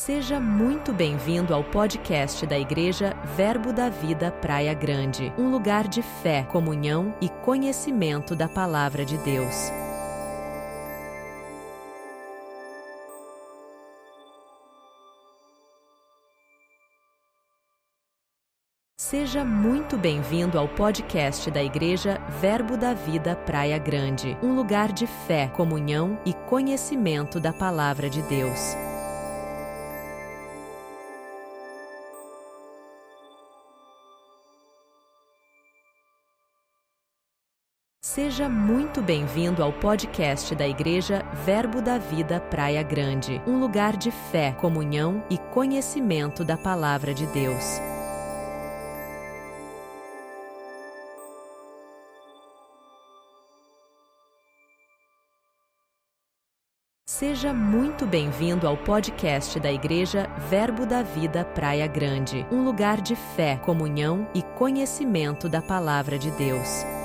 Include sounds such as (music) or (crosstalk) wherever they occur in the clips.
Seja muito bem-vindo ao podcast da Igreja Verbo da Vida Praia Grande, um lugar de fé, comunhão e conhecimento da Palavra de Deus. Seja muito bem-vindo ao podcast da Igreja Verbo da Vida Praia Grande, um lugar de fé, comunhão e conhecimento da Palavra de Deus. Seja muito bem-vindo ao podcast da Igreja Verbo da Vida Praia Grande, um lugar de fé, comunhão e conhecimento da Palavra de Deus. Seja muito bem-vindo ao podcast da Igreja Verbo da Vida Praia Grande, um lugar de fé, comunhão e conhecimento da Palavra de Deus.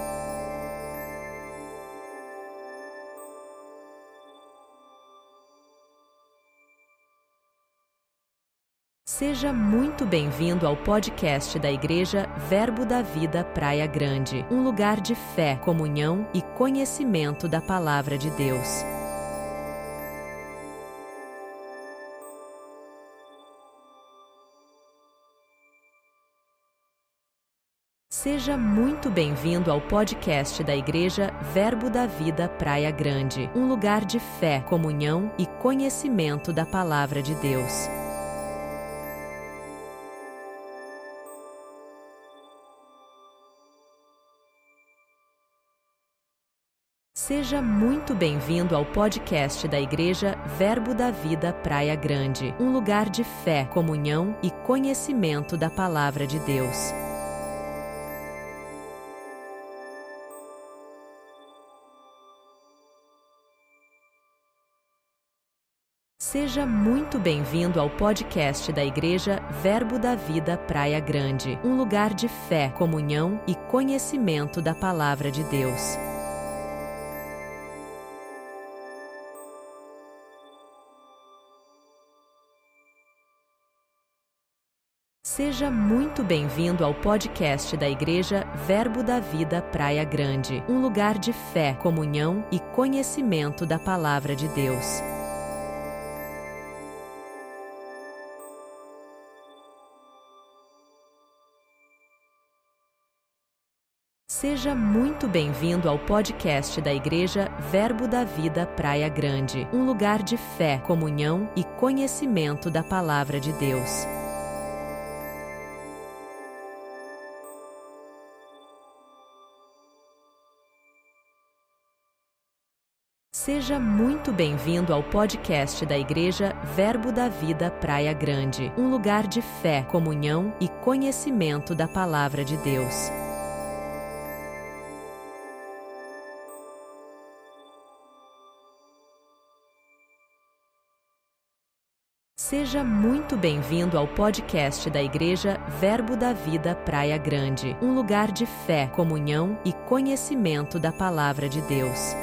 Seja muito bem-vindo ao podcast da Igreja Verbo da Vida Praia Grande, um lugar de fé, comunhão e conhecimento da Palavra de Deus. Seja muito bem-vindo ao podcast da Igreja Verbo da Vida Praia Grande, um lugar de fé, comunhão e conhecimento da Palavra de Deus. Seja muito bem-vindo ao podcast da Igreja Verbo da Vida Praia Grande, um lugar de fé, comunhão e conhecimento da Palavra de Deus. Seja muito bem-vindo ao podcast da Igreja Verbo da Vida Praia Grande, um lugar de fé, comunhão e conhecimento da Palavra de Deus. Seja muito bem-vindo ao podcast da Igreja Verbo da Vida Praia Grande, um lugar de fé, comunhão e conhecimento da Palavra de Deus. Seja muito bem-vindo ao podcast da Igreja Verbo da Vida Praia Grande, um lugar de fé, comunhão e conhecimento da Palavra de Deus. Seja muito bem-vindo ao podcast da Igreja Verbo da Vida Praia Grande, um lugar de fé, comunhão e conhecimento da Palavra de Deus. Seja muito bem-vindo ao podcast da Igreja Verbo da Vida Praia Grande, um lugar de fé, comunhão e conhecimento da Palavra de Deus.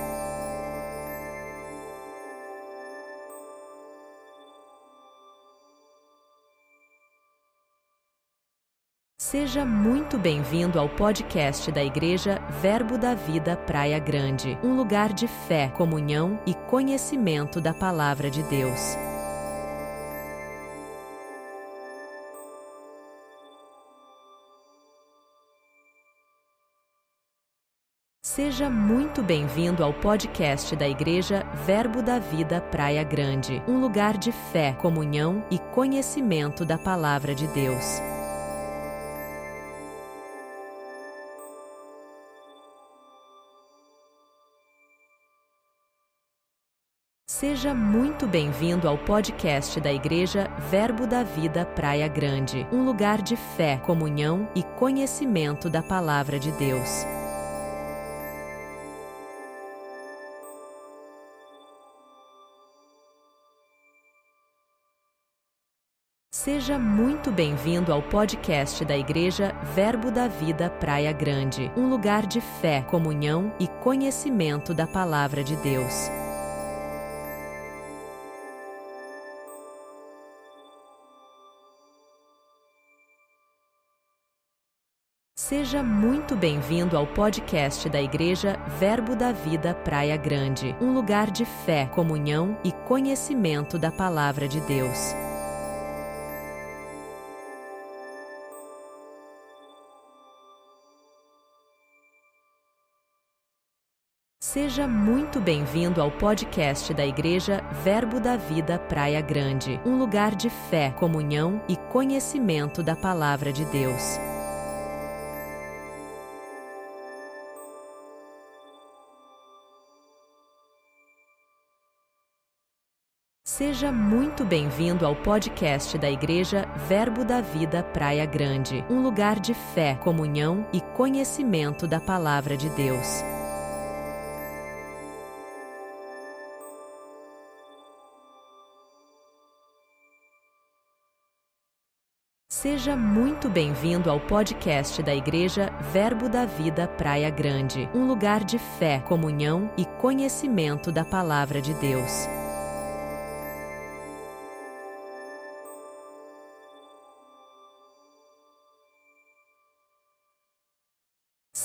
Seja muito bem-vindo ao podcast da Igreja Verbo da Vida Praia Grande, um lugar de fé, comunhão e conhecimento da Palavra de Deus. Seja muito bem-vindo ao podcast da Igreja Verbo da Vida Praia Grande, um lugar de fé, comunhão e conhecimento da Palavra de Deus. Seja muito bem-vindo ao podcast da Igreja Verbo da Vida Praia Grande, um lugar de fé, comunhão e conhecimento da Palavra de Deus. Seja muito bem-vindo ao podcast da Igreja Verbo da Vida Praia Grande, um lugar de fé, comunhão e conhecimento da Palavra de Deus. Seja muito bem-vindo ao podcast da Igreja Verbo da Vida Praia Grande, um lugar de fé, comunhão e conhecimento da Palavra de Deus. Seja muito bem-vindo ao podcast da Igreja Verbo da Vida Praia Grande, um lugar de fé, comunhão e conhecimento da Palavra de Deus. Seja muito bem-vindo ao podcast da Igreja Verbo da Vida Praia Grande, um lugar de fé, comunhão e conhecimento da Palavra de Deus. Seja muito bem-vindo ao podcast da Igreja Verbo da Vida Praia Grande, um lugar de fé, comunhão e conhecimento da Palavra de Deus.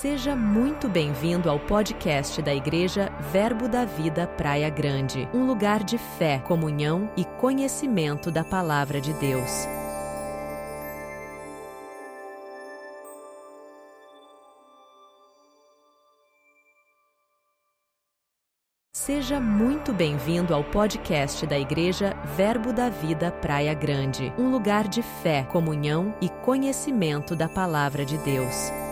Seja muito bem-vindo ao podcast da Igreja Verbo da Vida Praia Grande, um lugar de fé, comunhão e conhecimento da Palavra de Deus. Seja muito bem-vindo ao podcast da Igreja Verbo da Vida Praia Grande, um lugar de fé, comunhão e conhecimento da Palavra de Deus.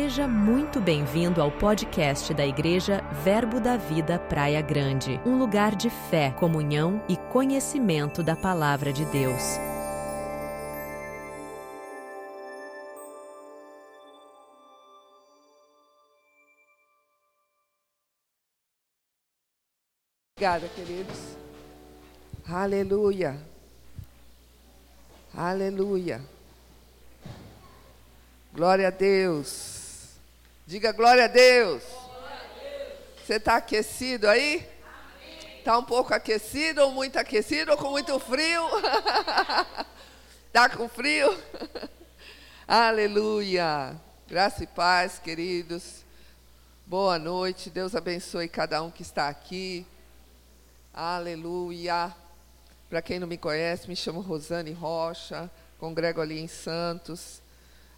Seja muito bem-vindo ao podcast da Igreja Verbo da Vida Praia Grande, um lugar de fé, comunhão e conhecimento da Palavra de Deus. Obrigada, queridos. Aleluia. Aleluia. Glória a Deus. Diga glória a Deus. Você está aquecido aí? Está um pouco aquecido ou muito aquecido ou com muito frio? Está (laughs) com frio? (laughs) Aleluia. Graça e paz, queridos. Boa noite. Deus abençoe cada um que está aqui. Aleluia. Para quem não me conhece, me chamo Rosane Rocha, congrego ali em Santos.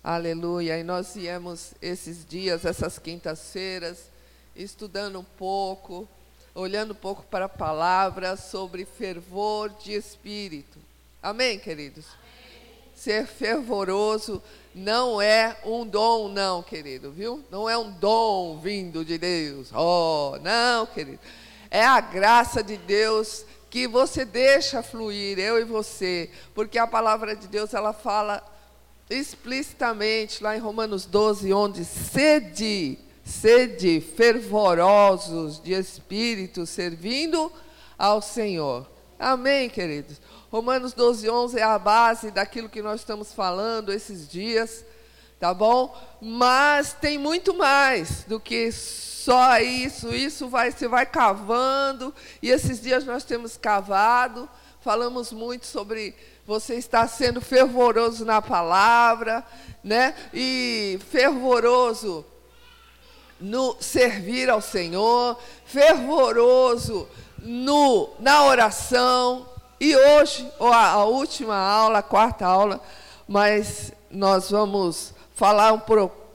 Aleluia. E nós viemos esses dias, essas quintas-feiras, estudando um pouco, olhando um pouco para a palavra sobre fervor de espírito. Amém, queridos? Amém. Ser fervoroso não é um dom, não, querido, viu? Não é um dom vindo de Deus. Oh, não, querido é a graça de Deus que você deixa fluir, eu e você, porque a palavra de Deus ela fala explicitamente lá em Romanos 12, onde sede, sede fervorosos de espírito, servindo ao Senhor. Amém, queridos? Romanos 12, 11 é a base daquilo que nós estamos falando esses dias, tá bom? Mas tem muito mais do que só isso, isso vai, você vai cavando, e esses dias nós temos cavado, falamos muito sobre você estar sendo fervoroso na palavra, né? E fervoroso no servir ao Senhor, fervoroso no na oração. E hoje, a, a última aula, a quarta aula, mas nós vamos falar um,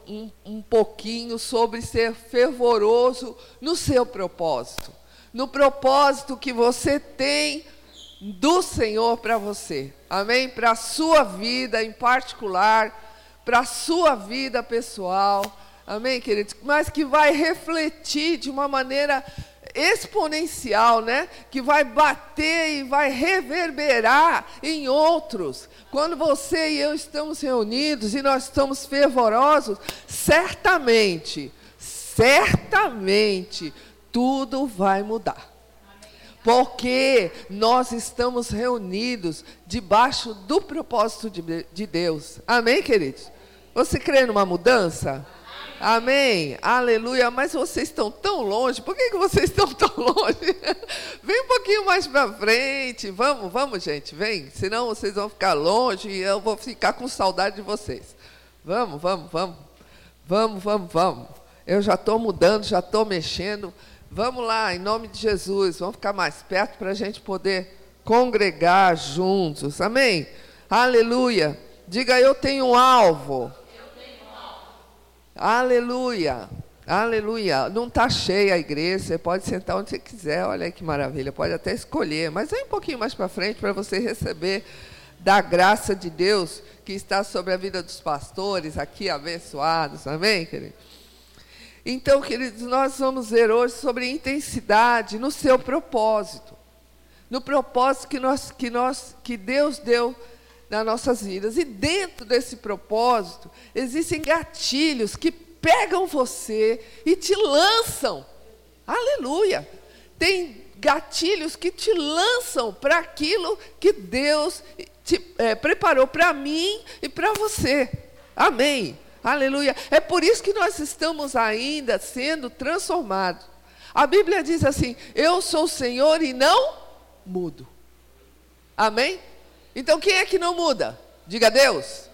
um, um pouquinho sobre ser fervoroso no seu propósito, no propósito que você tem do Senhor para você. Amém? Para a sua vida em particular, para a sua vida pessoal. Amém, queridos? Mas que vai refletir de uma maneira exponencial, né? Que vai bater e vai reverberar em outros. Quando você e eu estamos reunidos e nós estamos fervorosos, certamente, certamente, tudo vai mudar. Porque nós estamos reunidos debaixo do propósito de, de Deus. Amém, queridos? Você crê numa mudança? Amém. Aleluia. Mas vocês estão tão longe. Por que, que vocês estão tão (laughs) longe? Vem um pouquinho mais para frente. Vamos, vamos, gente. Vem. Senão vocês vão ficar longe e eu vou ficar com saudade de vocês. Vamos, vamos, vamos. Vamos, vamos, vamos. Eu já estou mudando, já estou mexendo. Vamos lá, em nome de Jesus. Vamos ficar mais perto para a gente poder congregar juntos. Amém? Aleluia. Diga, eu tenho um alvo. Aleluia. Aleluia. Não está cheia a igreja, você pode sentar onde você quiser, olha que maravilha, pode até escolher, mas vem um pouquinho mais para frente para você receber da graça de Deus que está sobre a vida dos pastores aqui abençoados, amém, querido? Então, queridos, nós vamos ver hoje sobre intensidade no seu propósito, no propósito que, nós, que, nós, que Deus deu nas nossas vidas. E dentro desse propósito, existem gatilhos que pegam você e te lançam. Aleluia! Tem gatilhos que te lançam para aquilo que Deus te, é, preparou para mim e para você. Amém. Aleluia. É por isso que nós estamos ainda sendo transformados. A Bíblia diz assim: Eu sou o Senhor e não mudo. Amém? Então quem é que não muda? Diga Deus.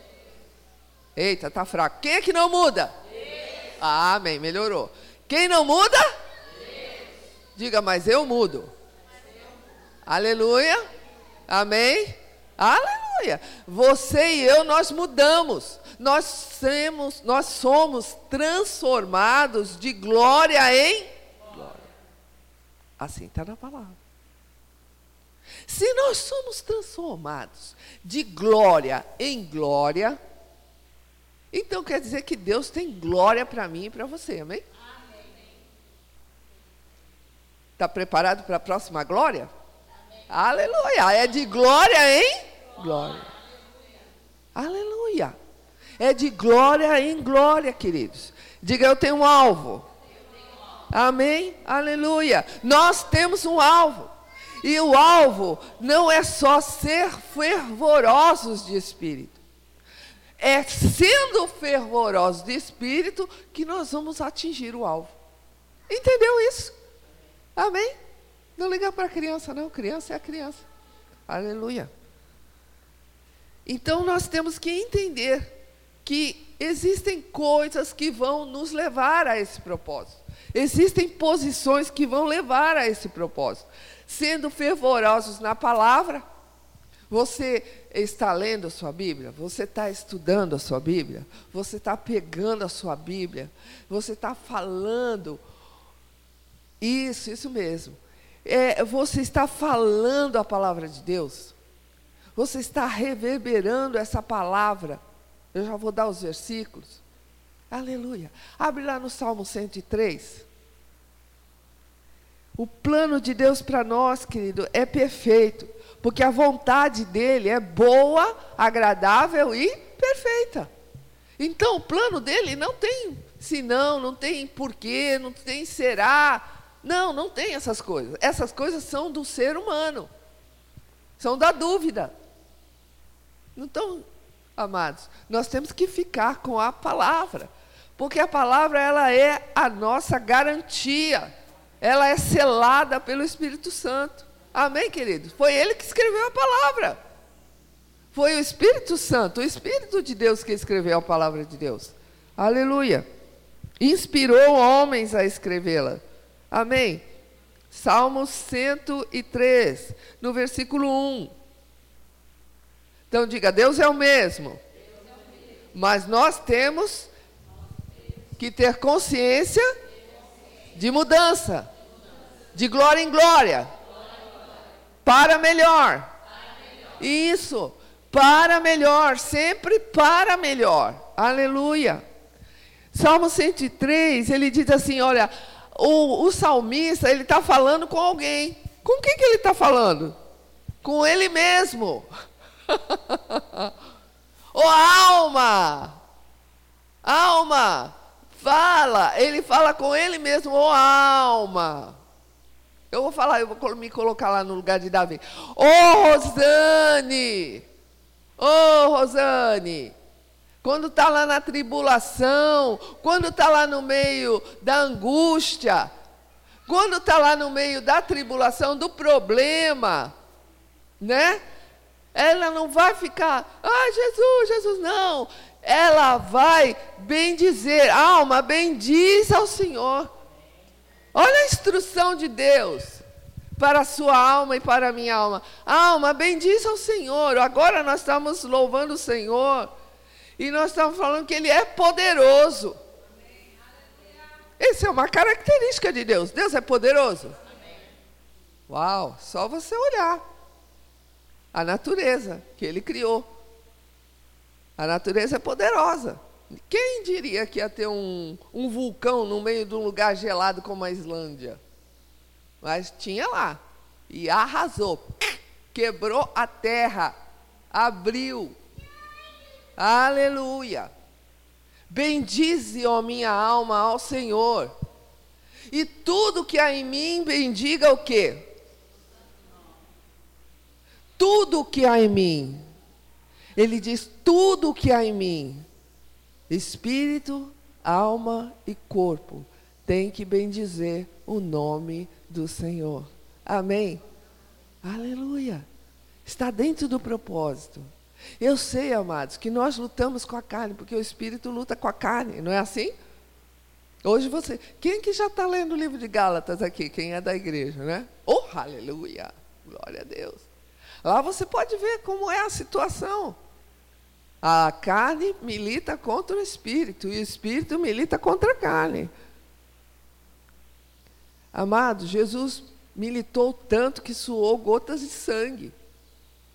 Eita, tá fraco. Quem é que não muda? Deus. Ah, amém, melhorou. Quem não muda? Deus. Diga, mas eu mudo. Aleluia. Amém. Aleluia. Você e eu nós mudamos. Nós somos, nós somos transformados de glória em glória. Assim está na palavra. Se nós somos transformados de glória em glória, então quer dizer que Deus tem glória para mim e para você, amém? Está preparado para a próxima glória? Amém. Aleluia! É de glória em glória. Aleluia! É de glória em glória, queridos. Diga, eu tenho um alvo. Amém? Aleluia! Nós temos um alvo. E o alvo não é só ser fervorosos de espírito. É sendo fervorosos de espírito que nós vamos atingir o alvo. Entendeu isso? Amém? Não liga para a criança, não. Criança é a criança. Aleluia. Então nós temos que entender que existem coisas que vão nos levar a esse propósito. Existem posições que vão levar a esse propósito sendo fervorosos na palavra. Você está lendo a sua Bíblia? Você está estudando a sua Bíblia? Você está pegando a sua Bíblia? Você está falando? Isso, isso mesmo. É, você está falando a palavra de Deus? Você está reverberando essa palavra? Eu já vou dar os versículos. Aleluia. Abre lá no Salmo 103. O plano de Deus para nós, querido, é perfeito, porque a vontade dele é boa, agradável e perfeita. Então, o plano dele não tem se não, não tem porquê, não tem será. Não, não tem essas coisas. Essas coisas são do ser humano. São da dúvida. Então, amados, nós temos que ficar com a palavra, porque a palavra ela é a nossa garantia ela é selada pelo Espírito Santo. Amém, queridos? Foi ele que escreveu a palavra. Foi o Espírito Santo, o Espírito de Deus que escreveu a palavra de Deus. Aleluia. Inspirou homens a escrevê-la. Amém. Salmo 103, no versículo 1. Então diga: Deus é o mesmo. Mas nós temos que ter consciência de mudança de glória em glória, para melhor. Isso, para melhor, sempre para melhor. Aleluia. Salmo 103, ele diz assim: olha, o, o salmista, ele está falando com alguém. Com quem que ele está falando? Com ele mesmo. (laughs) Ô oh, alma! Alma! Fala! Ele fala com ele mesmo, ô oh, alma! Eu vou falar, eu vou me colocar lá no lugar de Davi. Ô oh, Rosane! Ô oh, Rosane! quando está lá na tribulação, quando está lá no meio da angústia, quando está lá no meio da tribulação, do problema, né? Ela não vai ficar, ah, Jesus, Jesus, não. Ela vai bendizer, alma, bendiz ao Senhor. Olha a instrução de Deus para a sua alma e para a minha alma. Alma, bendiz ao Senhor. Agora nós estamos louvando o Senhor. E nós estamos falando que Ele é poderoso. Essa é uma característica de Deus. Deus é poderoso. Uau, só você olhar a natureza que Ele criou. A natureza é poderosa. Quem diria que ia ter um, um vulcão no meio de um lugar gelado como a Islândia? Mas tinha lá. E arrasou. Quebrou a terra. Abriu. Aleluia. Bendize, ó minha alma, ao Senhor. E tudo que há em mim, bendiga o quê? Tudo que há em mim. Ele diz: tudo que há em mim, espírito, alma e corpo, tem que bendizer o nome do Senhor. Amém? Aleluia. Está dentro do propósito. Eu sei, amados, que nós lutamos com a carne, porque o Espírito luta com a carne, não é assim? Hoje você. Quem que já está lendo o livro de Gálatas aqui? Quem é da igreja, né? Oh, aleluia! Glória a Deus. Lá você pode ver como é a situação. A carne milita contra o espírito e o espírito milita contra a carne. Amado, Jesus militou tanto que suou gotas de sangue.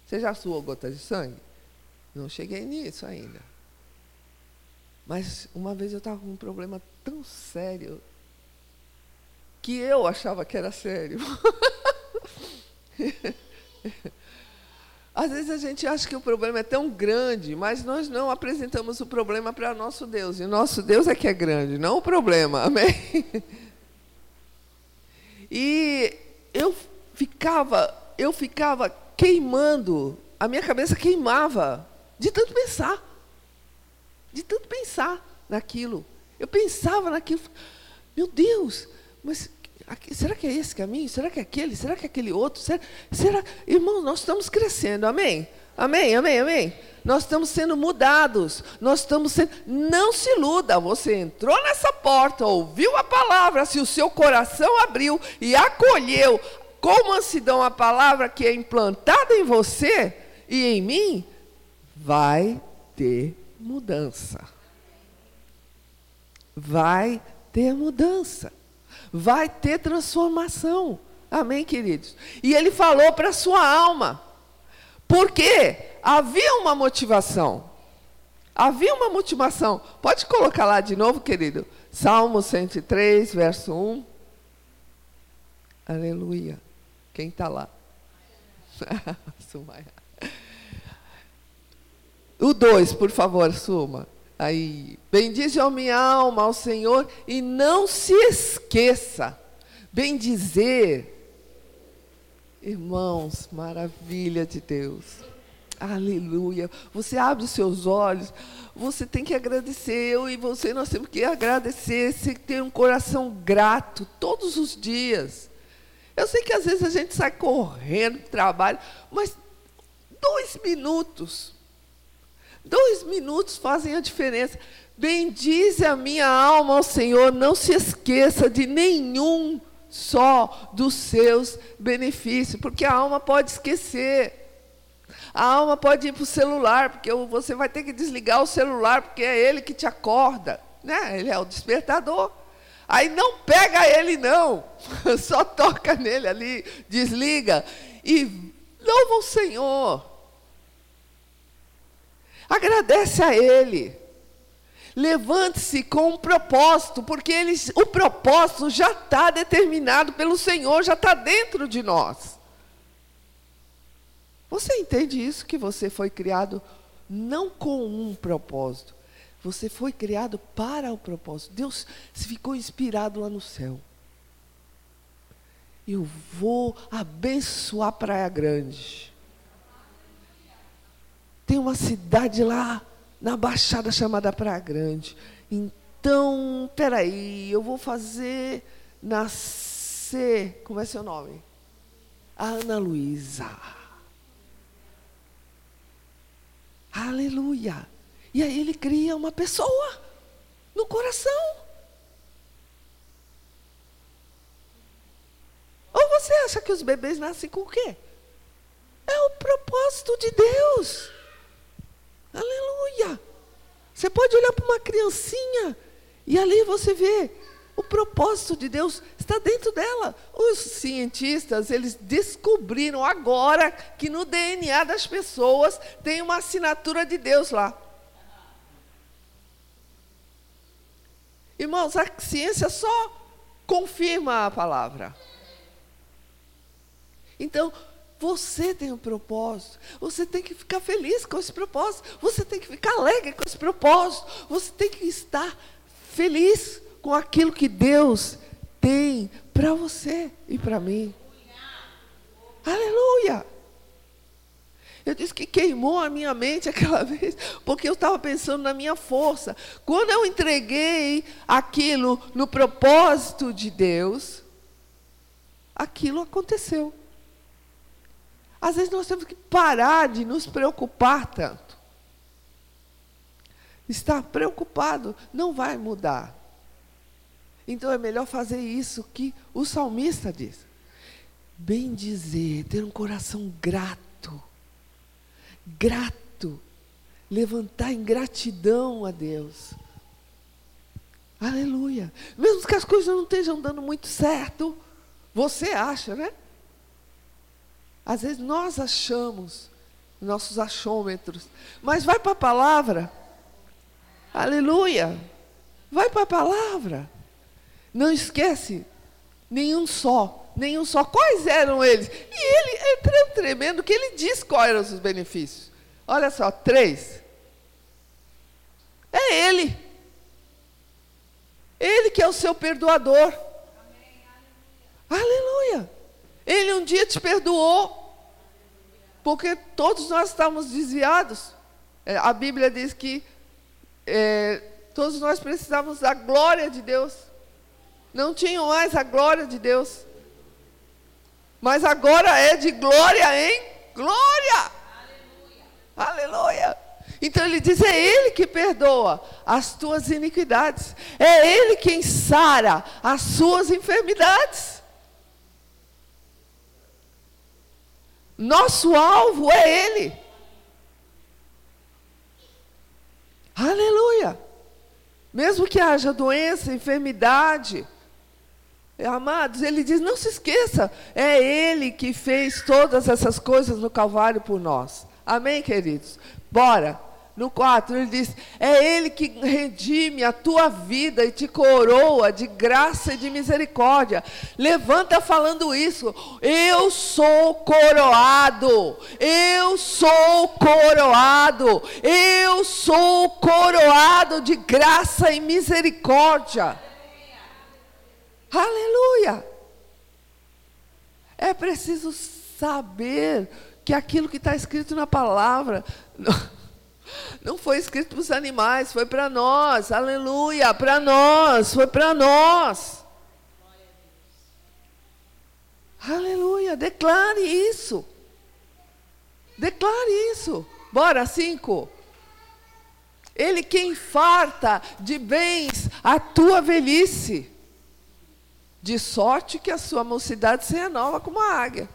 Você já suou gotas de sangue? Não cheguei nisso ainda. Mas uma vez eu estava com um problema tão sério que eu achava que era sério. (laughs) Às vezes a gente acha que o problema é tão grande, mas nós não apresentamos o problema para nosso Deus. E nosso Deus é que é grande, não o problema. (laughs) Amém? E eu ficava, eu ficava queimando, a minha cabeça queimava de tanto pensar. De tanto pensar naquilo. Eu pensava naquilo. Meu Deus, mas será que é esse caminho? Será que é aquele? Será que é aquele outro? Será, será? Irmãos, nós estamos crescendo, amém? Amém, amém, amém. Nós estamos sendo mudados. Nós estamos sendo. Não se iluda. Você entrou nessa porta, ouviu a palavra, se o seu coração abriu e acolheu com mansidão a palavra que é implantada em você e em mim, vai ter mudança. Vai ter mudança. Vai ter transformação. Amém, queridos? E ele falou para a sua alma. Porque havia uma motivação. Havia uma motivação. Pode colocar lá de novo, querido? Salmo 103, verso 1. Aleluia. Quem está lá? (laughs) O 2, por favor, Suma. Aí. Bendize a minha alma ao Senhor e não se esqueça. Bendizer. Irmãos, maravilha de Deus. Aleluia. Você abre os seus olhos, você tem que agradecer. Eu e você, nós temos que agradecer, você ter um coração grato todos os dias. Eu sei que às vezes a gente sai correndo do trabalho, mas dois minutos Dois minutos fazem a diferença. Bendize a minha alma ao Senhor, não se esqueça de nenhum só dos seus benefícios, porque a alma pode esquecer. A alma pode ir para o celular, porque você vai ter que desligar o celular, porque é ele que te acorda. Né? Ele é o despertador. Aí não pega ele, não. (laughs) Só toca nele ali, desliga. E louva o Senhor. Agradece a Ele. Levante-se com um propósito, porque ele, o propósito já está determinado pelo Senhor, já está dentro de nós. Você entende isso? Que você foi criado não com um propósito, você foi criado para o propósito. Deus ficou inspirado lá no céu. Eu vou abençoar Praia Grande. Tem uma cidade lá na baixada chamada Praia Grande. Então, peraí, eu vou fazer nascer. Como é seu nome? A Ana Luísa. Aleluia. E aí ele cria uma pessoa no coração. Ou você acha que os bebês nascem com o quê? É o propósito de Deus. Aleluia. Você pode olhar para uma criancinha e ali você vê o propósito de Deus está dentro dela. Os cientistas, eles descobriram agora que no DNA das pessoas tem uma assinatura de Deus lá. Irmãos, a ciência só confirma a palavra. Então, você tem um propósito. Você tem que ficar feliz com esse propósito. Você tem que ficar alegre com esse propósito. Você tem que estar feliz com aquilo que Deus tem para você e para mim. Aleluia! Eu disse que queimou a minha mente (laughs) aquela vez, porque eu estava pensando na minha força. Quando eu entreguei aquilo no propósito de Deus, aquilo aconteceu. Às vezes nós temos que parar de nos preocupar tanto. Estar preocupado não vai mudar. Então é melhor fazer isso que o salmista diz. Bem dizer, ter um coração grato. Grato. Levantar em gratidão a Deus. Aleluia. Mesmo que as coisas não estejam dando muito certo, você acha, né? Às vezes nós achamos, nossos achômetros, mas vai para a palavra. Aleluia. Vai para a palavra. Não esquece nenhum só, nenhum só. Quais eram eles? E ele é tão tremendo que ele diz quais eram os benefícios. Olha só, três. É ele. Ele que é o seu perdoador. Aleluia. Ele um dia te perdoou, porque todos nós estávamos desviados. É, a Bíblia diz que é, todos nós precisávamos da glória de Deus. Não tinham mais a glória de Deus. Mas agora é de glória em glória. Aleluia. Aleluia. Então ele diz: é Ele que perdoa as tuas iniquidades, é Ele quem sara as suas enfermidades. Nosso alvo é Ele. Aleluia. Mesmo que haja doença, enfermidade, amados, ele diz: não se esqueça, é Ele que fez todas essas coisas no Calvário por nós. Amém, queridos? Bora. No 4, ele diz: É Ele que redime a tua vida e te coroa de graça e de misericórdia. Levanta falando isso. Eu sou coroado. Eu sou coroado. Eu sou coroado de graça e misericórdia. Aleluia. É preciso saber que aquilo que está escrito na palavra. (laughs) Não foi escrito para os animais, foi para nós. Aleluia, para nós, foi para nós. Aleluia, declare isso. Declare isso. Bora, cinco. Ele quem farta de bens a tua velhice, de sorte que a sua mocidade se renova como a águia.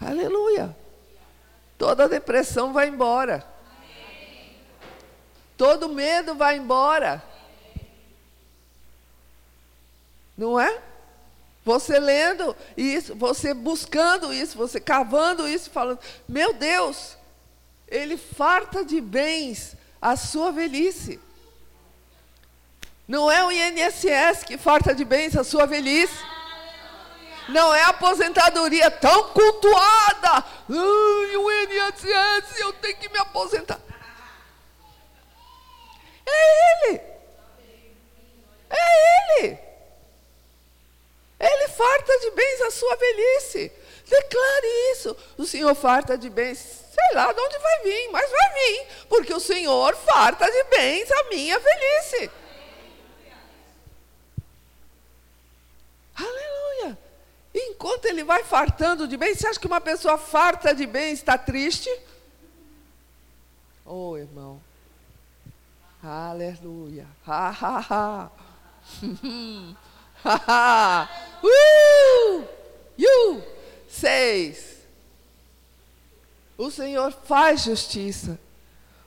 Aleluia. Toda depressão vai embora. Todo medo vai embora. Não é? Você lendo isso, você buscando isso, você cavando isso, falando: Meu Deus, Ele farta de bens a sua velhice. Não é o INSS que farta de bens a sua velhice. Não é a aposentadoria tão cultuada. Ai, o INSS, eu tenho que me aposentar. É Ele. É Ele. Ele farta de bens a sua velhice. Declare isso. O Senhor farta de bens. sei lá de onde vai vir, mas vai vir, porque o Senhor farta de bens a minha velhice. Aleluia. enquanto ele vai fartando de bens, você acha que uma pessoa farta de bens está triste? Oh, irmão. Aleluia. Ha, ha, ha. ha, ha. Uh! You. Seis. O Senhor faz justiça.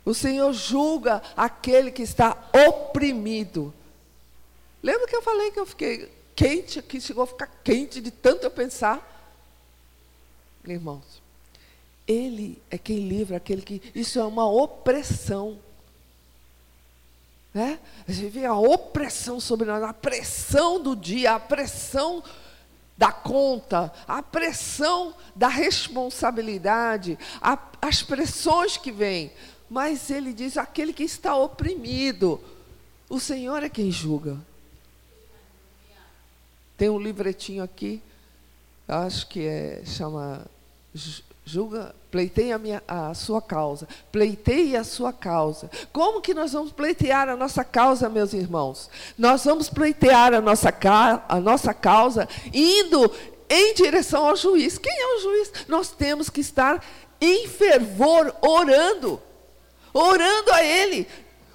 O Senhor julga aquele que está oprimido. Lembra que eu falei que eu fiquei quente, que chegou a ficar quente de tanto eu pensar? Irmãos, Ele é quem livra aquele que. Isso é uma opressão. Né? A gente vê a opressão sobre nós, a pressão do dia, a pressão da conta, a pressão da responsabilidade, a, as pressões que vêm. Mas ele diz: aquele que está oprimido, o Senhor é quem julga. Tem um livretinho aqui, acho que é, chama julga, pleiteie a, minha, a sua causa, pleiteie a sua causa. Como que nós vamos pleitear a nossa causa, meus irmãos? Nós vamos pleitear a nossa, a nossa causa indo em direção ao juiz. Quem é o juiz? Nós temos que estar em fervor, orando, orando a Ele,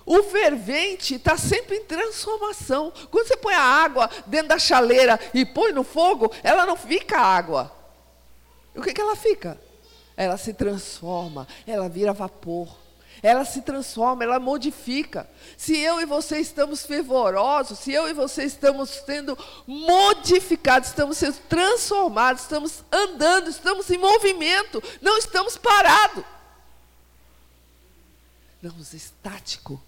o fervente está sempre em transformação. Quando você põe a água dentro da chaleira e põe no fogo, ela não fica água. O que, que ela fica? Ela se transforma, ela vira vapor. Ela se transforma, ela modifica. Se eu e você estamos fervorosos, se eu e você estamos sendo modificados, estamos sendo transformados, estamos andando, estamos em movimento, não estamos parados. Não estamos estáticos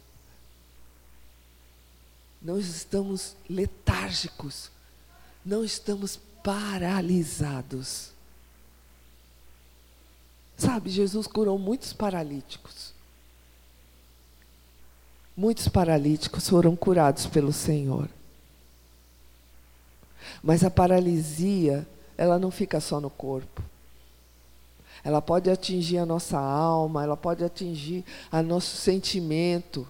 não estamos letárgicos, não estamos paralisados. Sabe, Jesus curou muitos paralíticos. Muitos paralíticos foram curados pelo Senhor. Mas a paralisia, ela não fica só no corpo. Ela pode atingir a nossa alma, ela pode atingir a nosso sentimento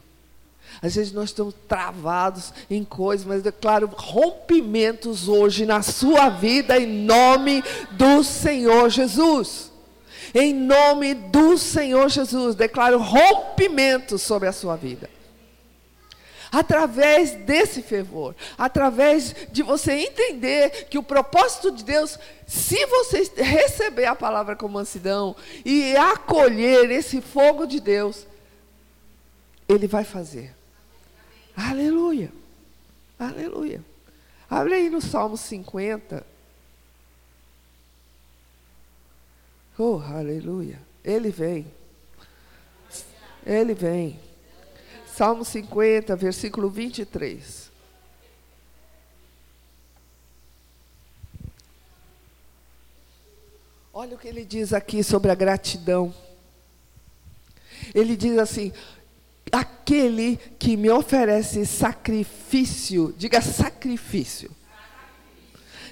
às vezes nós estamos travados em coisas, mas eu declaro rompimentos hoje na sua vida, em nome do Senhor Jesus. Em nome do Senhor Jesus, declaro rompimento sobre a sua vida. Através desse fervor, através de você entender que o propósito de Deus, se você receber a palavra com mansidão e acolher esse fogo de Deus, Ele vai fazer. Aleluia. Aleluia. Abre aí no Salmo 50. Oh, aleluia. Ele vem. Ele vem. Salmo 50, versículo 23. Olha o que ele diz aqui sobre a gratidão. Ele diz assim: aquele que me oferece sacrifício, diga sacrifício,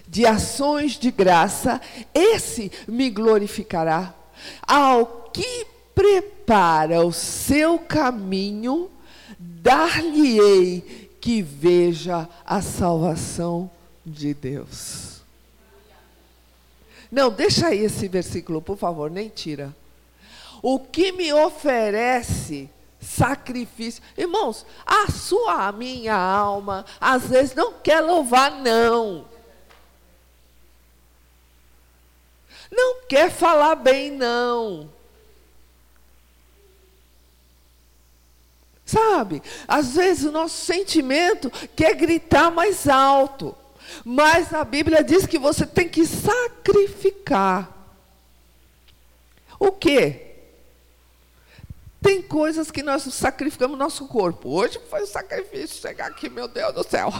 de ações de graça, esse me glorificará. Ao que prepara o seu caminho, dar-lhe-ei que veja a salvação de Deus. Não, deixa aí esse versículo, por favor, nem tira. O que me oferece sacrifício. Irmãos, a sua, a minha alma, às vezes não quer louvar, não. Não quer falar bem, não. Sabe? Às vezes o nosso sentimento quer gritar mais alto. Mas a Bíblia diz que você tem que sacrificar. O quê? Tem coisas que nós sacrificamos nosso corpo. Hoje foi um sacrifício chegar aqui, meu Deus do céu.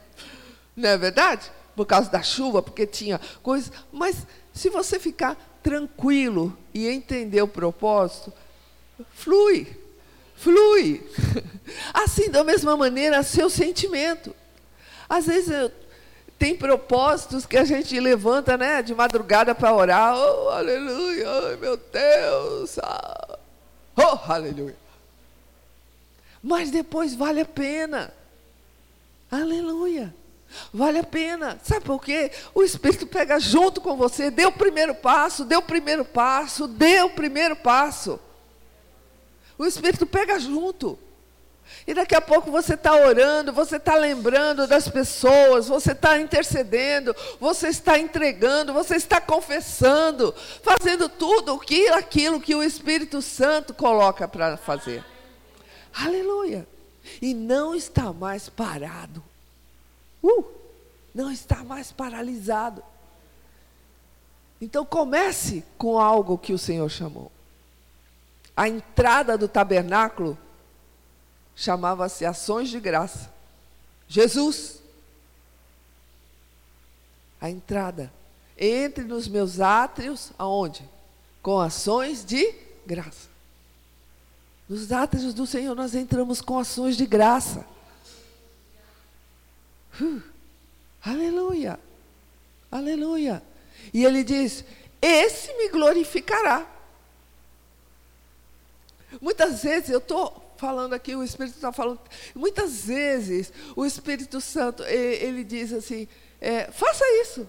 (laughs) Não é verdade? Por causa da chuva, porque tinha coisas. Mas se você ficar tranquilo e entender o propósito, flui. Flui. (laughs) Assim, da mesma maneira, seu sentimento. Às vezes eu Tem propósitos que a gente levanta, né, de madrugada para orar. Oh, aleluia, ai meu Deus. Ah. Oh, aleluia. Mas depois vale a pena. Aleluia. Vale a pena. Sabe por quê? O Espírito pega junto com você, dê o primeiro passo, dê o primeiro passo, dê o primeiro passo. O Espírito pega junto. E daqui a pouco você está orando, você está lembrando das pessoas, você está intercedendo, você está entregando, você está confessando, fazendo tudo o que, aquilo que o Espírito Santo coloca para fazer. Aleluia! E não está mais parado. Uh, não está mais paralisado. Então comece com algo que o Senhor chamou. A entrada do tabernáculo chamava-se ações de graça. Jesus, a entrada. Entre nos meus átrios, aonde? Com ações de graça. Nos átrios do Senhor nós entramos com ações de graça. Uh, aleluia. Aleluia. E ele diz: Esse me glorificará. Muitas vezes eu estou falando aqui, o Espírito está falando. Muitas vezes o Espírito Santo, ele diz assim: é, faça isso.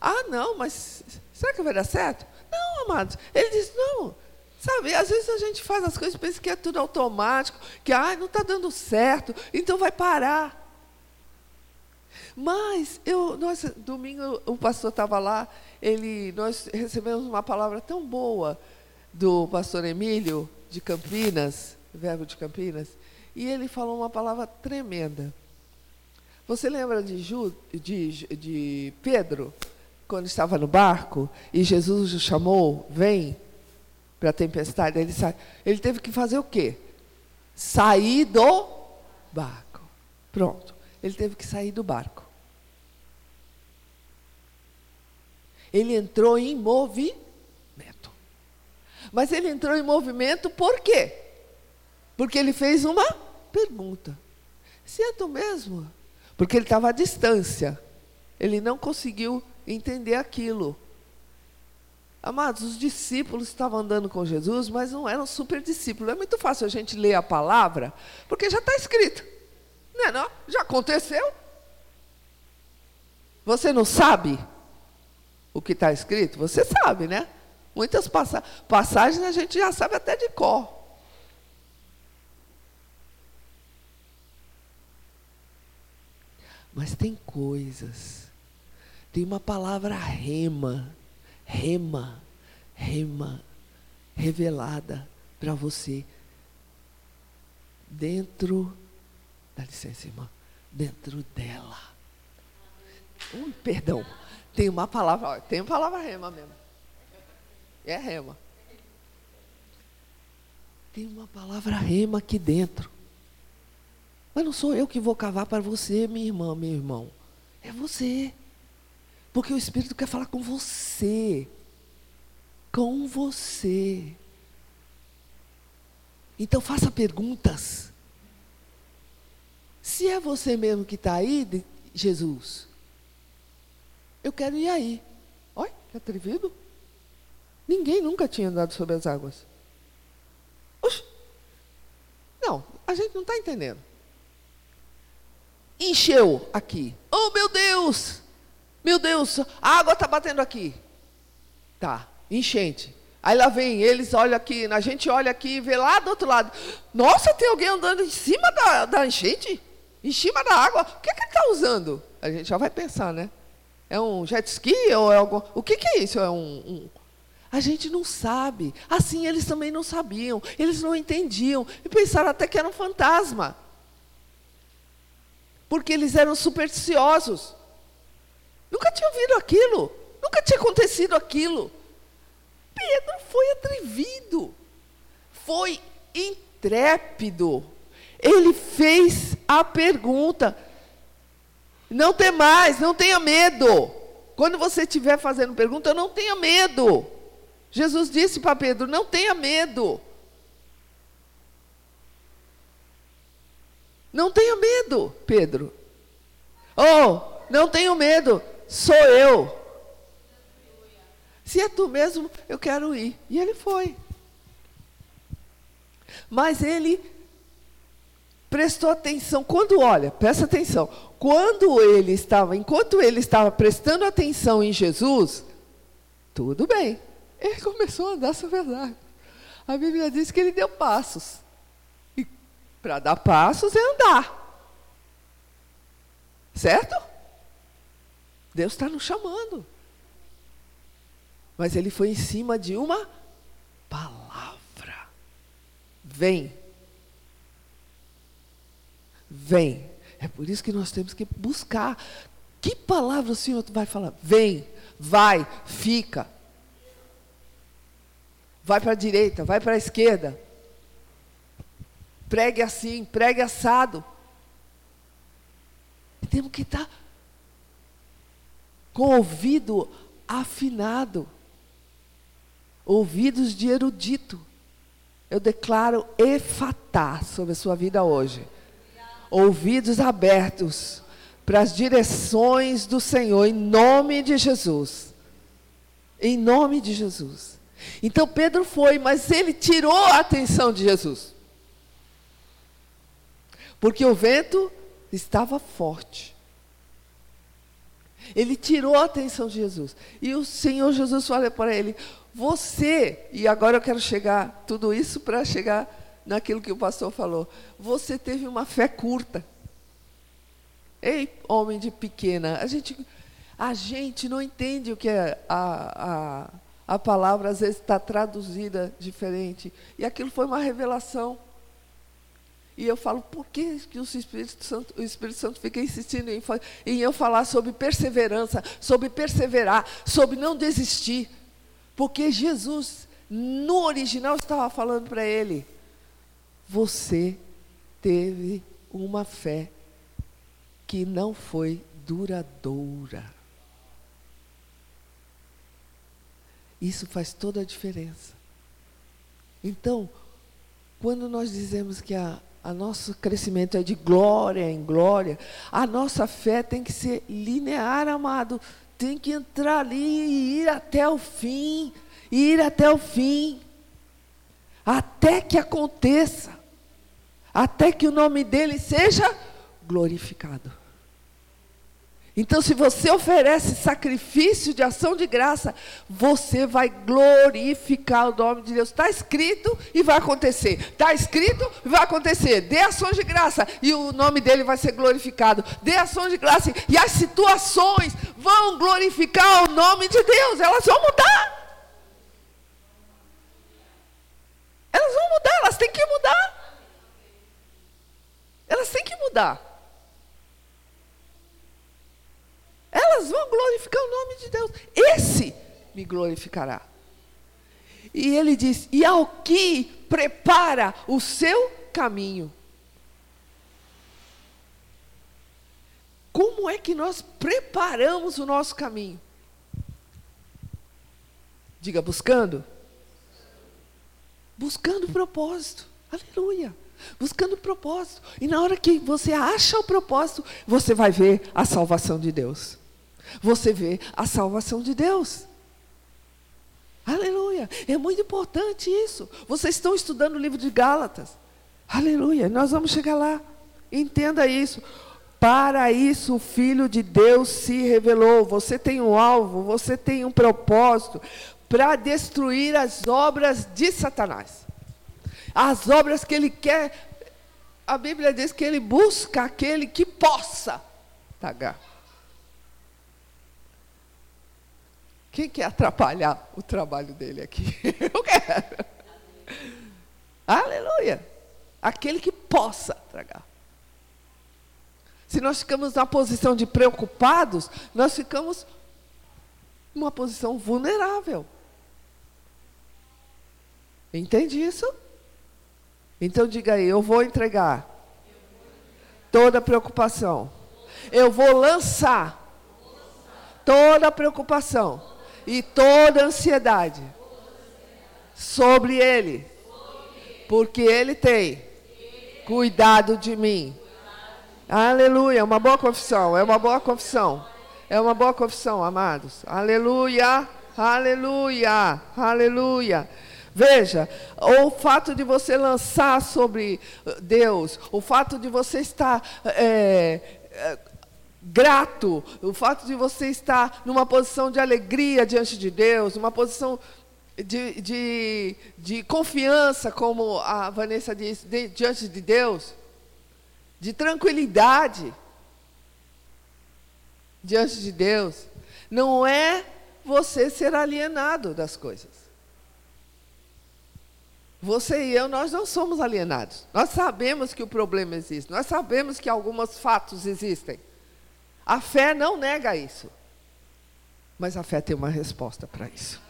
Ah, não, mas será que vai dar certo? Não, amados. Ele diz: não. Sabe, às vezes a gente faz as coisas e pensa que é tudo automático, que ah, não está dando certo, então vai parar. Mas eu, nós, domingo o pastor estava lá, ele, nós recebemos uma palavra tão boa do pastor Emílio, de Campinas, verbo de Campinas, e ele falou uma palavra tremenda. Você lembra de, Ju, de, de Pedro, quando estava no barco, e Jesus o chamou, vem para a tempestade, ele, sa... ele teve que fazer o quê? Sair do barco. Pronto. Ele teve que sair do barco. Ele entrou em movimento. Mas ele entrou em movimento por quê? Porque ele fez uma pergunta. Se é tu mesmo? Porque ele estava à distância. Ele não conseguiu entender aquilo. Amados, os discípulos estavam andando com Jesus, mas não eram super discípulos. É muito fácil a gente ler a palavra, porque já está escrito. Não é não? Já aconteceu. Você não sabe o que está escrito? Você sabe, né? Muitas passa passagens a gente já sabe até de cor. Mas tem coisas. Tem uma palavra rema, rema, rema, revelada para você. Dentro, dá licença, irmã, dentro dela. Um perdão, tem uma palavra, tem uma palavra rema mesmo. É rema. Tem uma palavra rema aqui dentro. Mas não sou eu que vou cavar para você, minha irmã, meu irmão. É você. Porque o Espírito quer falar com você. Com você. Então faça perguntas. Se é você mesmo que está aí, Jesus, eu quero ir aí. Olha, que atrevido. Ninguém nunca tinha andado sobre as águas. Não, a gente não está entendendo. Encheu aqui. Oh, meu Deus! Meu Deus, a água está batendo aqui. Tá, enchente. Aí lá vem, eles olham aqui, a gente olha aqui e vê lá do outro lado. Nossa, tem alguém andando em cima da, da enchente? Em cima da água. O que, é que ele está usando? A gente já vai pensar, né? É um jet ski ou é algo. O que, que é isso? É um, um a gente não sabe. Assim eles também não sabiam. Eles não entendiam. E pensaram até que era um fantasma. Porque eles eram supersticiosos. Nunca tinham ouvido aquilo. Nunca tinha acontecido aquilo. Pedro foi atrevido. Foi intrépido. Ele fez a pergunta. Não tem mais, não tenha medo. Quando você estiver fazendo pergunta, não tenha medo. Jesus disse para Pedro: não tenha medo. Não tenha medo, Pedro. Oh, não tenho medo, sou eu. Se é tu mesmo, eu quero ir. E ele foi. Mas ele prestou atenção. Quando olha, presta atenção. Quando ele estava, enquanto ele estava prestando atenção em Jesus, tudo bem. Ele começou a andar sobre as águas. A Bíblia diz que ele deu passos. E para dar passos é andar. Certo? Deus está nos chamando. Mas ele foi em cima de uma palavra. Vem. Vem. É por isso que nós temos que buscar. Que palavra o Senhor vai falar? Vem, vai, fica. Vai para a direita, vai para a esquerda. Pregue assim, pregue assado. Temos que estar com o ouvido afinado ouvidos de erudito. Eu declaro efatá sobre a sua vida hoje. Ouvidos abertos para as direções do Senhor, em nome de Jesus. Em nome de Jesus. Então Pedro foi, mas ele tirou a atenção de Jesus. Porque o vento estava forte. Ele tirou a atenção de Jesus. E o Senhor Jesus falou para ele: você, e agora eu quero chegar, tudo isso para chegar naquilo que o pastor falou. Você teve uma fé curta. Ei, homem de pequena, a gente, a gente não entende o que é a, a, a palavra, às vezes está traduzida diferente. E aquilo foi uma revelação. E eu falo, por que, que o, Espírito Santo, o Espírito Santo fica insistindo em, em eu falar sobre perseverança, sobre perseverar, sobre não desistir? Porque Jesus, no original, estava falando para ele: você teve uma fé que não foi duradoura. Isso faz toda a diferença. Então, quando nós dizemos que a, a nosso crescimento é de glória em glória, a nossa fé tem que ser linear, amado tem que entrar ali e ir até o fim, ir até o fim, até que aconteça, até que o nome dele seja glorificado. Então, se você oferece sacrifício de ação de graça, você vai glorificar o nome de Deus. Está escrito e vai acontecer. Está escrito e vai acontecer. Dê ações de graça e o nome dele vai ser glorificado. Dê ações de graça e as situações vão glorificar o nome de Deus. Elas vão mudar. Elas vão mudar, elas têm que mudar. Elas têm que mudar. elas vão glorificar o nome de Deus. Esse me glorificará. E ele diz: e ao que prepara o seu caminho. Como é que nós preparamos o nosso caminho? Diga, buscando. Buscando propósito. Aleluia. Buscando propósito. E na hora que você acha o propósito, você vai ver a salvação de Deus você vê a salvação de Deus. Aleluia. É muito importante isso. Vocês estão estudando o livro de Gálatas. Aleluia. Nós vamos chegar lá. Entenda isso. Para isso o Filho de Deus se revelou. Você tem um alvo, você tem um propósito para destruir as obras de Satanás. As obras que ele quer. A Bíblia diz que ele busca aquele que possa tagar. Quem quer atrapalhar o trabalho dele aqui? (laughs) Eu quero. Aleluia. Aquele que possa tragar. Se nós ficamos na posição de preocupados, nós ficamos numa posição vulnerável. Entende isso? Então diga aí, eu vou entregar toda preocupação. Eu vou lançar toda preocupação e toda ansiedade sobre ele, porque ele tem cuidado de mim. Aleluia, é uma boa confissão, é uma boa confissão. É uma boa confissão, amados. Aleluia, aleluia, aleluia. Veja, o fato de você lançar sobre Deus, o fato de você estar é, grato, o fato de você estar numa posição de alegria diante de Deus, uma posição de, de, de confiança, como a Vanessa disse, de, diante de Deus, de tranquilidade diante de Deus, não é você ser alienado das coisas. Você e eu, nós não somos alienados. Nós sabemos que o problema existe. Nós sabemos que alguns fatos existem. A fé não nega isso. Mas a fé tem uma resposta para isso.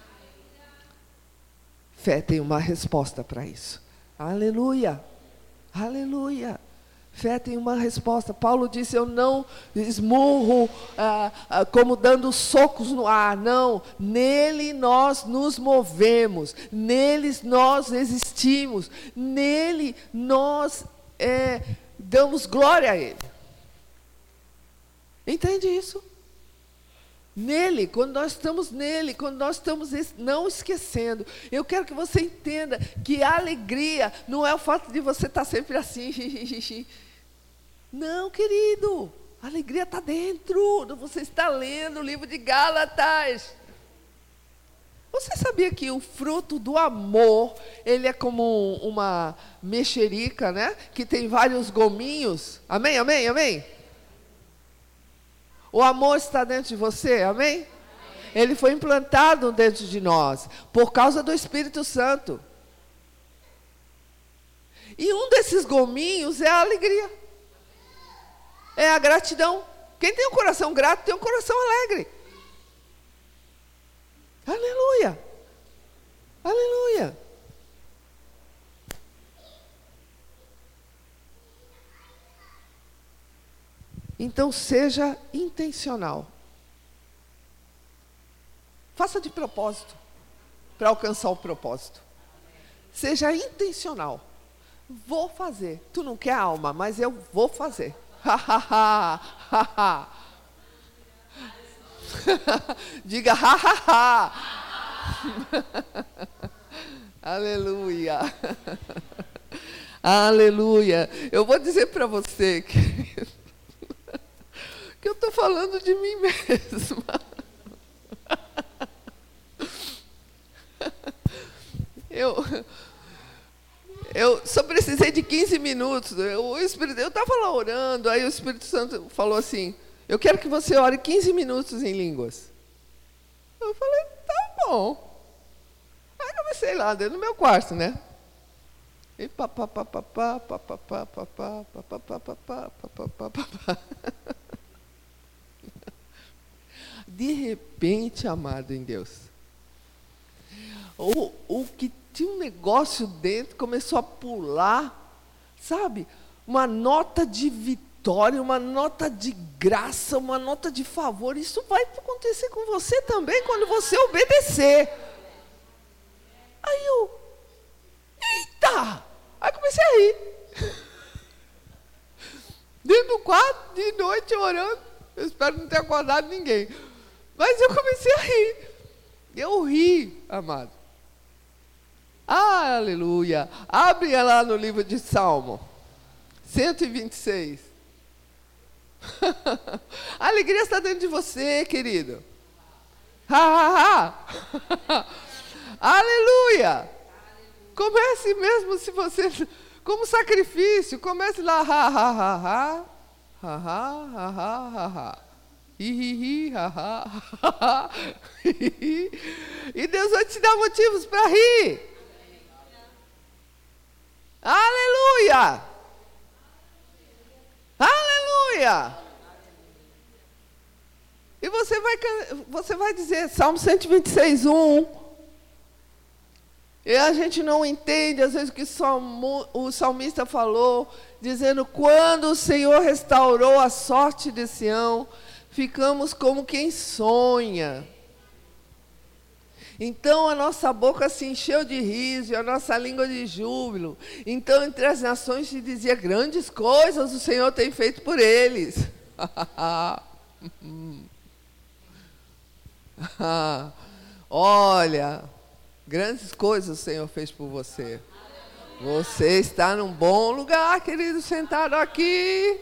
Fé tem uma resposta para isso. Aleluia. Aleluia. Fé tem uma resposta. Paulo disse: Eu não esmurro ah, ah, como dando socos no ar. Não. Nele nós nos movemos. Nele nós existimos. Nele nós é, damos glória a Ele. Entende isso? Nele, quando nós estamos nele, quando nós estamos não esquecendo, eu quero que você entenda que a alegria não é o fato de você estar sempre assim, (laughs) Não, querido, a alegria está dentro. Você está lendo o livro de Gálatas. Você sabia que o fruto do amor, ele é como uma mexerica, né? Que tem vários gominhos. Amém, amém, amém? O amor está dentro de você, amém? amém? Ele foi implantado dentro de nós, por causa do Espírito Santo. E um desses gominhos é a alegria é a gratidão. Quem tem um coração grato tem um coração alegre. Aleluia. Aleluia. Então seja intencional. Faça de propósito para alcançar o propósito. Seja intencional. Vou fazer. Tu não quer alma, mas eu vou fazer. (laughs) Diga ha ha ha. (laughs) Aleluia. Aleluia. Eu vou dizer para você que, (laughs) que eu estou falando de mim mesma. Eu, eu só precisei de 15 minutos. Eu, o Espírito, eu estava lá orando, aí o Espírito Santo falou assim: Eu quero que você ore 15 minutos em línguas. Eu falei: Tá bom. Aí comecei lá, dentro do meu quarto, né? E papapá, papapá, papapá, papapá, papapá, papapá, papapá. De repente, amado em Deus, o, o que tinha um negócio dentro, começou a pular, sabe? Uma nota de vitória, uma nota de graça, uma nota de favor. Isso vai acontecer com você também quando você obedecer. Aí eu, eita! Aí comecei a rir. (laughs) Dentro do quarto, de noite, orando. Eu espero não ter acordado ninguém. Mas eu comecei a rir. Eu ri, amado. Aleluia. Abre lá no livro de Salmo 126. (laughs) A alegria está dentro de você, querido. Ha, ha, ha. (laughs) Aleluia. Comece mesmo se você. Como sacrifício, comece lá. Ha, ha, ha, ha. E Deus vai te dar motivos para rir. Aleluia! Aleluia! E você vai, você vai dizer, Salmo 126, 1. E a gente não entende, às vezes, o que o salmista falou, dizendo: quando o Senhor restaurou a sorte de Sião, ficamos como quem sonha. Então a nossa boca se encheu de riso e a nossa língua de júbilo. Então entre as nações se dizia grandes coisas o Senhor tem feito por eles. (laughs) Olha, grandes coisas o Senhor fez por você. Você está num bom lugar, querido, sentado aqui.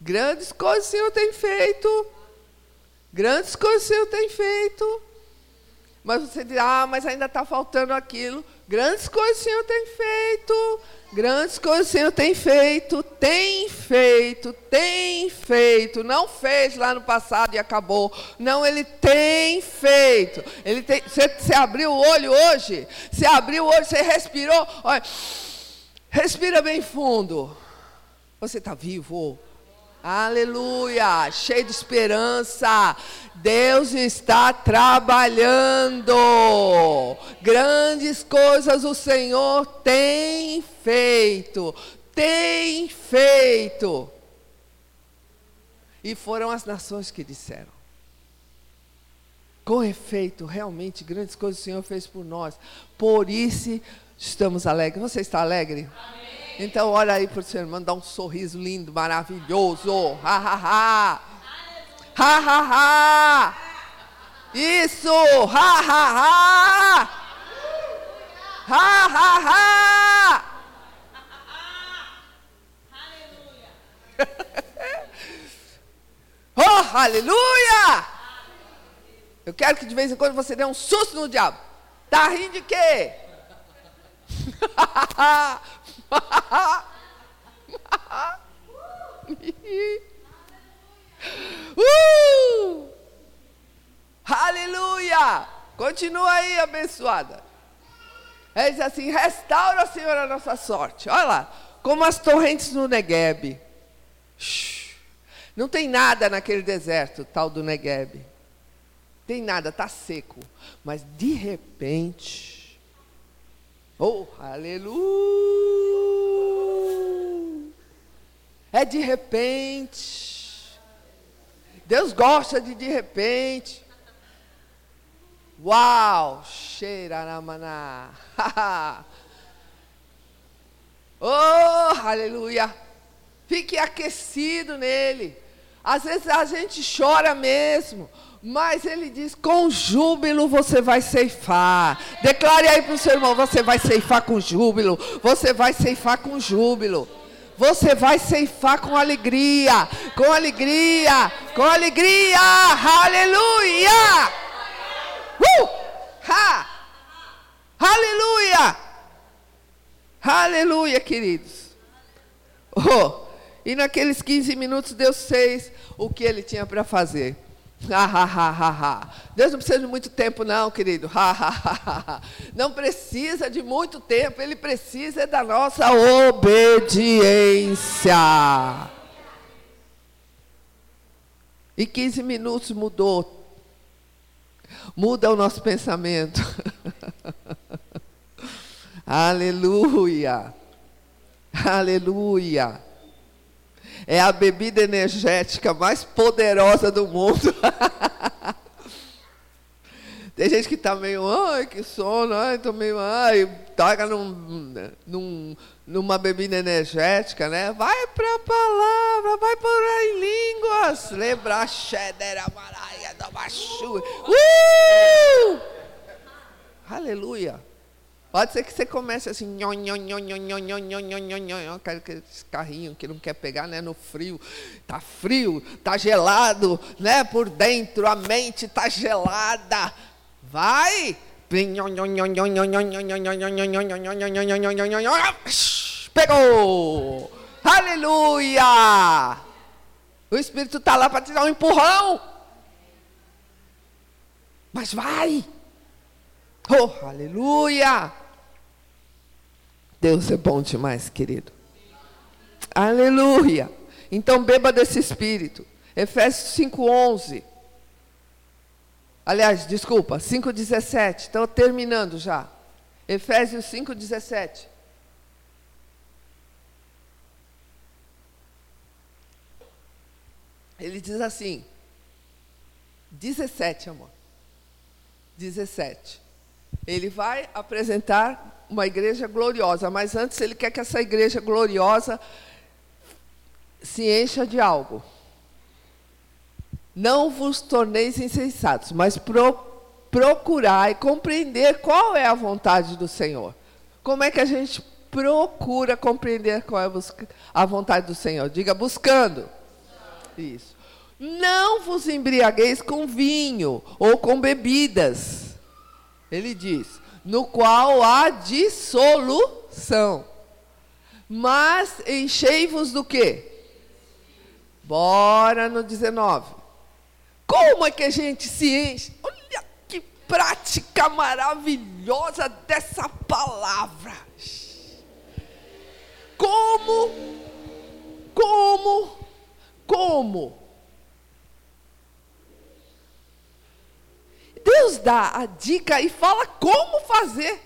Grandes coisas o Senhor tem feito. Grandes coisas tem feito. Mas você diz, ah, mas ainda está faltando aquilo. Grandes coisas o Senhor tem feito. Grandes coisas o Senhor tem feito. Tem feito, tem feito. Não fez lá no passado e acabou. Não, Ele tem feito. Ele tem, você, você abriu o olho hoje? Você abriu o olho, você respirou. Olha, respira bem fundo. Você está vivo. Aleluia, cheio de esperança. Deus está trabalhando. Grandes coisas o Senhor tem feito. Tem feito. E foram as nações que disseram. Com efeito, realmente grandes coisas o Senhor fez por nós. Por isso estamos alegres. Você está alegre? Amém. Então, olha aí para o seu irmão, dá um sorriso lindo, maravilhoso. Ha, ha, ha. Ha, ha, ha. Isso. Ha, ha, ha. Ha, ha, ha. (laughs) oh, aleluia! Eu quero que de vez em quando você dê um susto no diabo. Tá rindo de quê? (laughs) (laughs) uh! Aleluia! Continua aí, abençoada. Ele diz assim: restaura, Senhor, a nossa sorte. Olha lá, como as torrentes no Negueb. Não tem nada naquele deserto, tal do Negueb. Tem nada, está seco. Mas de repente, Oh, aleluia! É de repente. Deus gosta de de repente. Uau! Cheira na maná. (laughs) oh, aleluia! Fique aquecido nele. Às vezes a gente chora mesmo. Mas ele diz: com júbilo você vai ceifar. Declare aí para o seu irmão: você vai ceifar com júbilo. Você vai ceifar com júbilo. Você vai ceifar com alegria. Com alegria. Com alegria. Aleluia. Uh! Ha! Aleluia. Aleluia, queridos. Oh, e naqueles 15 minutos Deus fez o que ele tinha para fazer. Deus não precisa de muito tempo, não, querido. Não precisa de muito tempo, Ele precisa da nossa obediência. E 15 minutos mudou. Muda o nosso pensamento. (laughs) Aleluia. Aleluia é a bebida energética mais poderosa do mundo. (laughs) Tem gente que está meio, ai, que sono, ai, estou meio, ai, toca num, num, numa bebida energética, né? Vai para a palavra, vai por aí línguas. Lembra, Shedera, Maraia, Damashu. Uh! Aleluia. Pode ser que você comece assim, nho, nho, nho, nho, nho, nho, nho, nho, nho, nho, esse carrinho que não quer pegar, né, no frio. Tá frio, tá gelado, né, por dentro, a mente tá gelada. Vai! Pegou! Aleluia! O Espírito está lá para te dar um empurrão. Mas vai! Oh, aleluia! Deus é bom demais, querido. Aleluia. Então beba desse espírito. Efésios 5:11. Aliás, desculpa, 5:17. Estou terminando já. Efésios 5:17. Ele diz assim: 17, amor. 17. Ele vai apresentar uma igreja gloriosa, mas antes ele quer que essa igreja gloriosa se encha de algo. Não vos torneis insensatos, mas pro, procurai compreender qual é a vontade do Senhor. Como é que a gente procura compreender qual é a vontade do Senhor? Diga buscando. Isso. Não vos embriagueis com vinho ou com bebidas. Ele diz: no qual há dissolução. Mas enchei-vos do quê? Bora no 19. Como é que a gente se enche? Olha que prática maravilhosa dessa palavra. Como? Como? Como? Deus dá a dica e fala como fazer.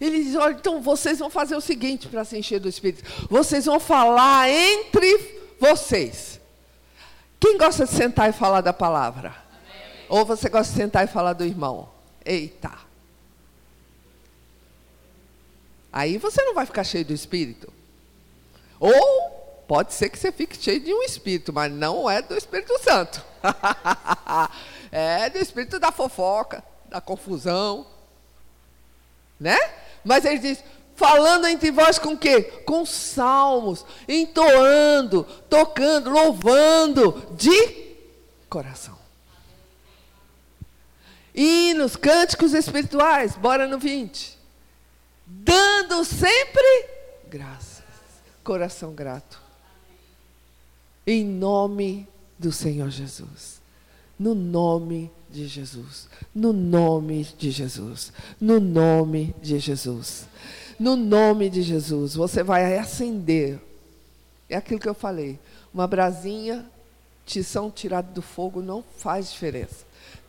Ele diz: olha, então vocês vão fazer o seguinte para se encher do Espírito: vocês vão falar entre vocês. Quem gosta de sentar e falar da palavra? Amém. Ou você gosta de sentar e falar do irmão? Eita. Aí você não vai ficar cheio do Espírito. Ou pode ser que você fique cheio de um Espírito, mas não é do Espírito Santo. (laughs) é do Espírito da fofoca, da confusão. Né? Mas ele diz: falando entre vós com quê? Com salmos, entoando, tocando, louvando de coração. E nos cânticos espirituais, bora no 20. Dando sempre graças, coração grato. Em nome do Senhor Jesus. No nome de Jesus. No nome de Jesus. No nome de Jesus. No nome de Jesus, você vai acender. É aquilo que eu falei. Uma brasinha, tição tirado do fogo não faz diferença.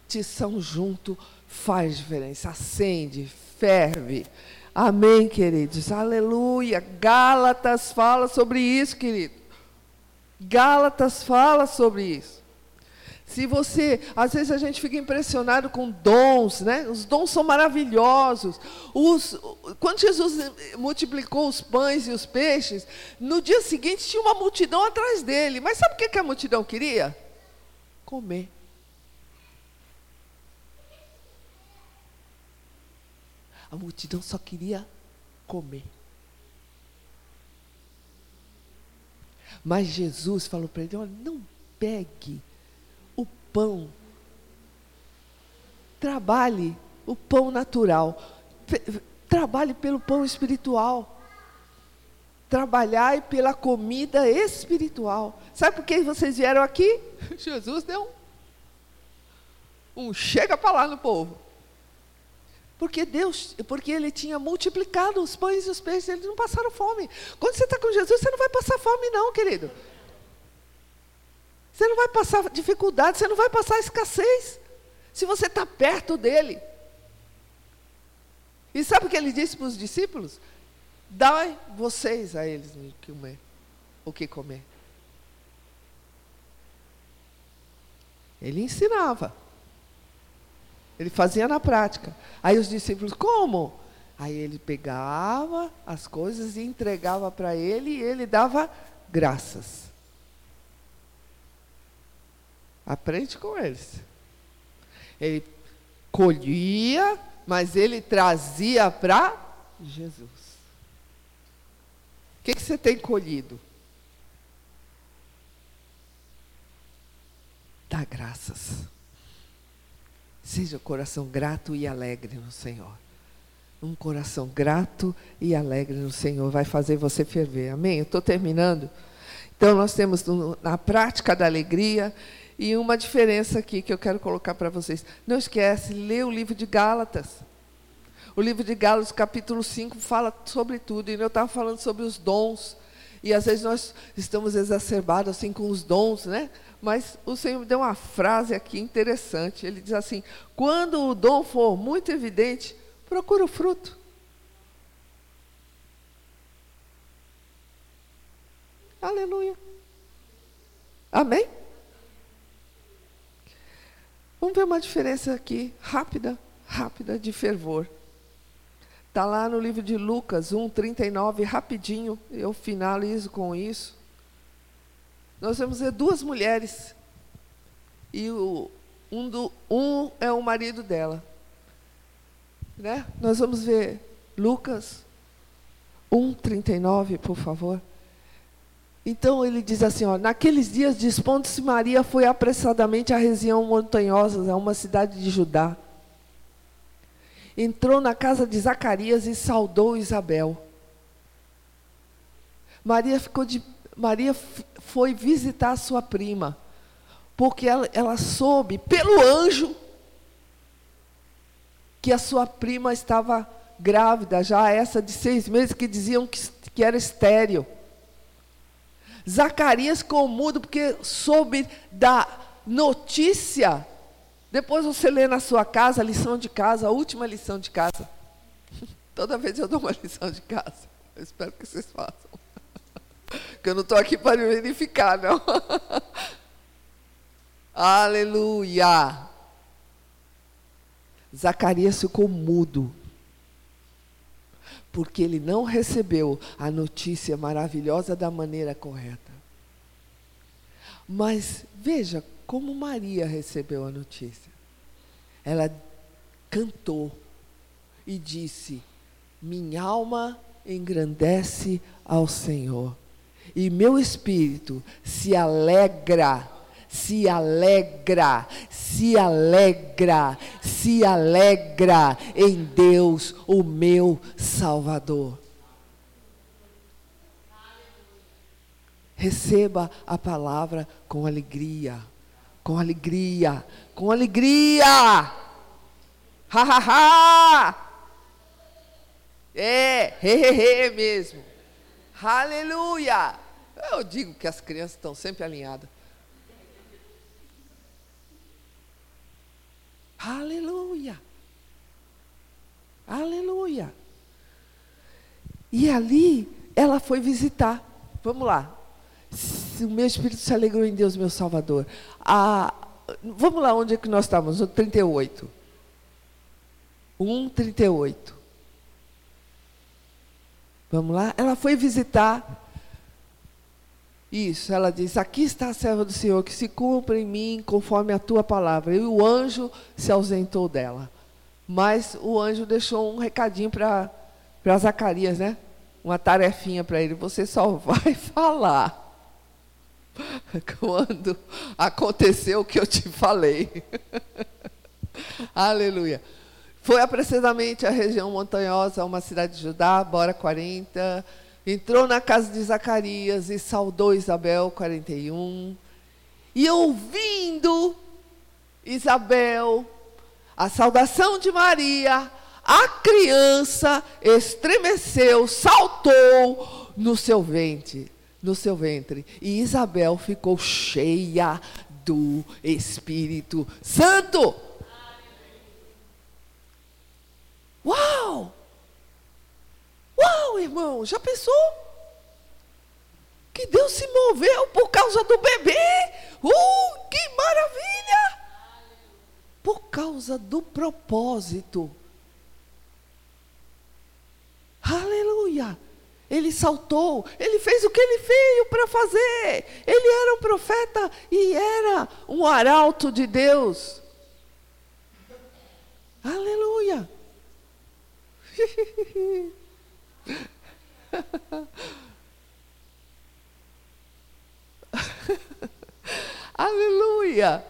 Tição junto faz diferença. Acende, ferve. Amém, queridos. Aleluia. Gálatas fala sobre isso, querido. Gálatas fala sobre isso. Se você, às vezes a gente fica impressionado com dons, né? Os dons são maravilhosos. Os, quando Jesus multiplicou os pães e os peixes, no dia seguinte tinha uma multidão atrás dele. Mas sabe o que, a multidão queria? Comer. A multidão só queria comer. Mas Jesus falou para ele: olha, não pegue pão. Trabalhe o pão natural. Trabalhe pelo pão espiritual. Trabalhai pela comida espiritual. Sabe por que vocês vieram aqui? (laughs) Jesus deu um, um chega para lá no povo. Porque Deus, porque Ele tinha multiplicado os pães e os peixes, eles não passaram fome. Quando você está com Jesus, você não vai passar fome, não, querido. Você não vai passar dificuldade, você não vai passar escassez. Se você está perto dele. E sabe o que ele disse para os discípulos? Dai vocês a eles o que comer. O que comer. Ele ensinava. Ele fazia na prática. Aí os discípulos, como? Aí ele pegava as coisas e entregava para ele e ele dava graças. Aprende com eles. Ele colhia, mas ele trazia para Jesus. O que, que você tem colhido? Dá graças. Seja coração grato e alegre no Senhor. Um coração grato e alegre no Senhor vai fazer você ferver. Amém? Eu estou terminando. Então, nós temos na prática da alegria e uma diferença aqui que eu quero colocar para vocês. Não esquece, lê o livro de Gálatas. O livro de Gálatas, capítulo 5, fala sobre tudo. E eu estava falando sobre os dons. E às vezes nós estamos exacerbados assim com os dons, né? Mas o Senhor me deu uma frase aqui interessante. Ele diz assim: quando o dom for muito evidente, procura o fruto. Aleluia. Amém? Vamos ver uma diferença aqui, rápida, rápida, de fervor. Está lá no livro de Lucas 1, 39, rapidinho, eu finalizo com isso. Nós vamos ver duas mulheres. E o, um, do, um é o marido dela. Né? Nós vamos ver Lucas 1, 39, por favor. Então ele diz assim: ó, naqueles dias, dispondo-se Maria, foi apressadamente à região montanhosa, a uma cidade de Judá. Entrou na casa de Zacarias e saudou Isabel. Maria ficou de, Maria foi visitar sua prima, porque ela, ela soube pelo anjo que a sua prima estava grávida, já essa de seis meses, que diziam que, que era estéril. Zacarias ficou mudo porque soube da notícia. Depois você lê na sua casa, a lição de casa, a última lição de casa. (laughs) Toda vez eu dou uma lição de casa. Eu espero que vocês façam. Que eu não estou aqui para verificar, não. (laughs) Aleluia! Zacarias ficou mudo, porque ele não recebeu a notícia maravilhosa da maneira correta. Mas veja como Maria recebeu a notícia. Ela cantou e disse: Minha alma engrandece ao Senhor e meu espírito se alegra, se alegra, se alegra, se alegra em Deus, o meu Salvador. Receba a palavra com alegria, com alegria, com alegria. Ha ha ha! É, he, he, he mesmo. Aleluia! Eu digo que as crianças estão sempre alinhadas. Aleluia! Aleluia! E ali ela foi visitar. Vamos lá. O meu espírito se alegrou em Deus, meu Salvador. Ah, vamos lá, onde é que nós estamos? No 38. 1, 38. Vamos lá? Ela foi visitar isso, ela diz: Aqui está a serva do Senhor, que se cumpra em mim conforme a tua palavra. E o anjo se ausentou dela. Mas o anjo deixou um recadinho para Zacarias, né? Uma tarefinha para ele: Você só (laughs) vai falar (laughs) quando aconteceu o que eu te falei. (laughs) Aleluia. Foi apressadamente a região montanhosa, uma cidade de Judá, Bora 40 entrou na casa de Zacarias e saudou Isabel, 41. E ouvindo Isabel a saudação de Maria, a criança estremeceu, saltou no seu ventre, no seu ventre. E Isabel ficou cheia do Espírito Santo. Uau! Uau, irmão, já pensou? Que Deus se moveu por causa do bebê. Uh, que maravilha! Por causa do propósito. Aleluia! Ele saltou, ele fez o que ele veio para fazer. Ele era um profeta e era um arauto de Deus. Aleluia! (laughs) Aleluia!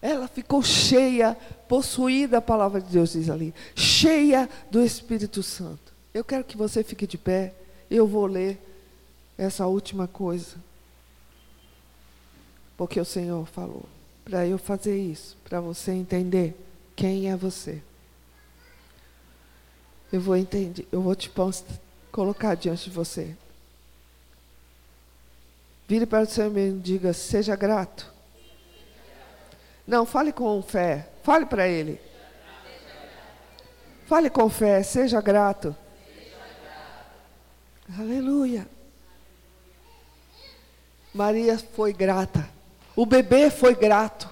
Ela ficou cheia, possuída, a palavra de Deus diz ali, cheia do Espírito Santo. Eu quero que você fique de pé, eu vou ler essa última coisa. Porque o Senhor falou para eu fazer isso, para você entender quem é você. Eu vou entender, eu vou te colocar diante de você. Vire para o Senhor e diga: seja grato. Não, fale com fé. Fale para Ele. Fale com fé, seja grato. Aleluia. Maria foi grata. O bebê foi grato.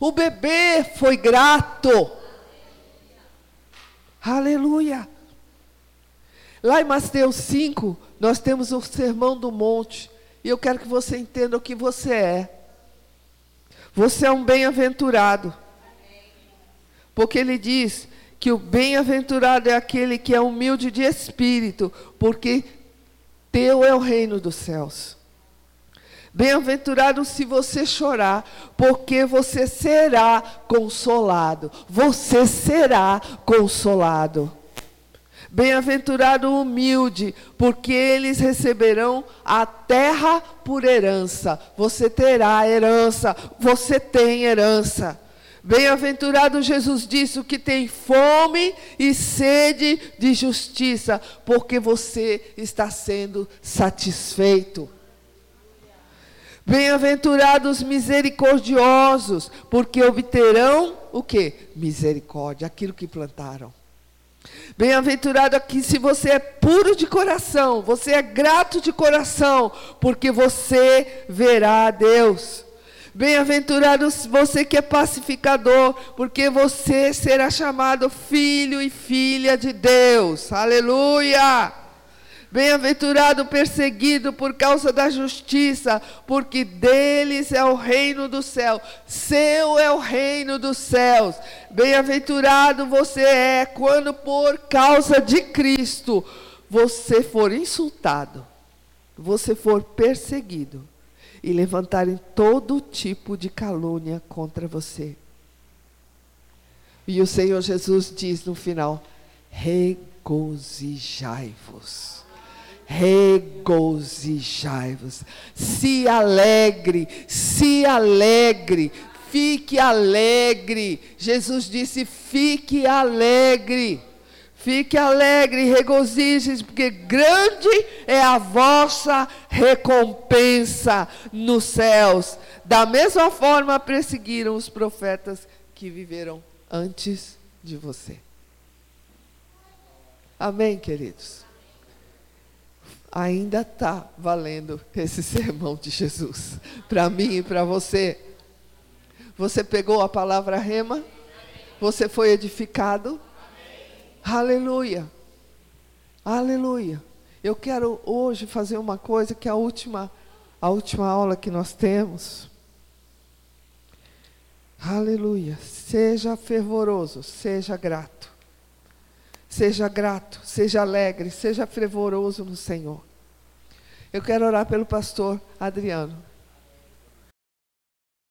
O bebê foi grato. Aleluia. Lá em Mateus 5, nós temos o Sermão do Monte. E eu quero que você entenda o que você é. Você é um bem-aventurado. Porque ele diz que o bem-aventurado é aquele que é humilde de espírito, porque teu é o reino dos céus. Bem-aventurado se você chorar, porque você será consolado. Você será consolado. Bem-aventurado humilde, porque eles receberão a terra por herança. Você terá herança, você tem herança. Bem-aventurado Jesus disse: que tem fome e sede de justiça, porque você está sendo satisfeito. Bem-aventurados misericordiosos, porque obterão o que? Misericórdia, aquilo que plantaram. Bem-aventurado aqui se você é puro de coração, você é grato de coração, porque você verá a Deus. Bem-aventurado você que é pacificador, porque você será chamado filho e filha de Deus. Aleluia! Bem-aventurado perseguido por causa da justiça, porque deles é o reino do céu. Seu é o reino dos céus. Bem-aventurado você é quando por causa de Cristo você for insultado, você for perseguido e levantarem todo tipo de calúnia contra você. E o Senhor Jesus diz no final: regozijai-vos regozijai-vos. Se alegre, se alegre, fique alegre. Jesus disse: fique alegre. Fique alegre e regozije, porque grande é a vossa recompensa nos céus. Da mesma forma perseguiram os profetas que viveram antes de você. Amém, queridos? Ainda está valendo esse sermão de Jesus para mim e para você. Você pegou a palavra rema? Você foi edificado? Aleluia. Aleluia. Eu quero hoje fazer uma coisa que é a última a última aula que nós temos. Aleluia. Seja fervoroso, seja grato. Seja grato, seja alegre, seja fervoroso no Senhor. Eu quero orar pelo pastor Adriano.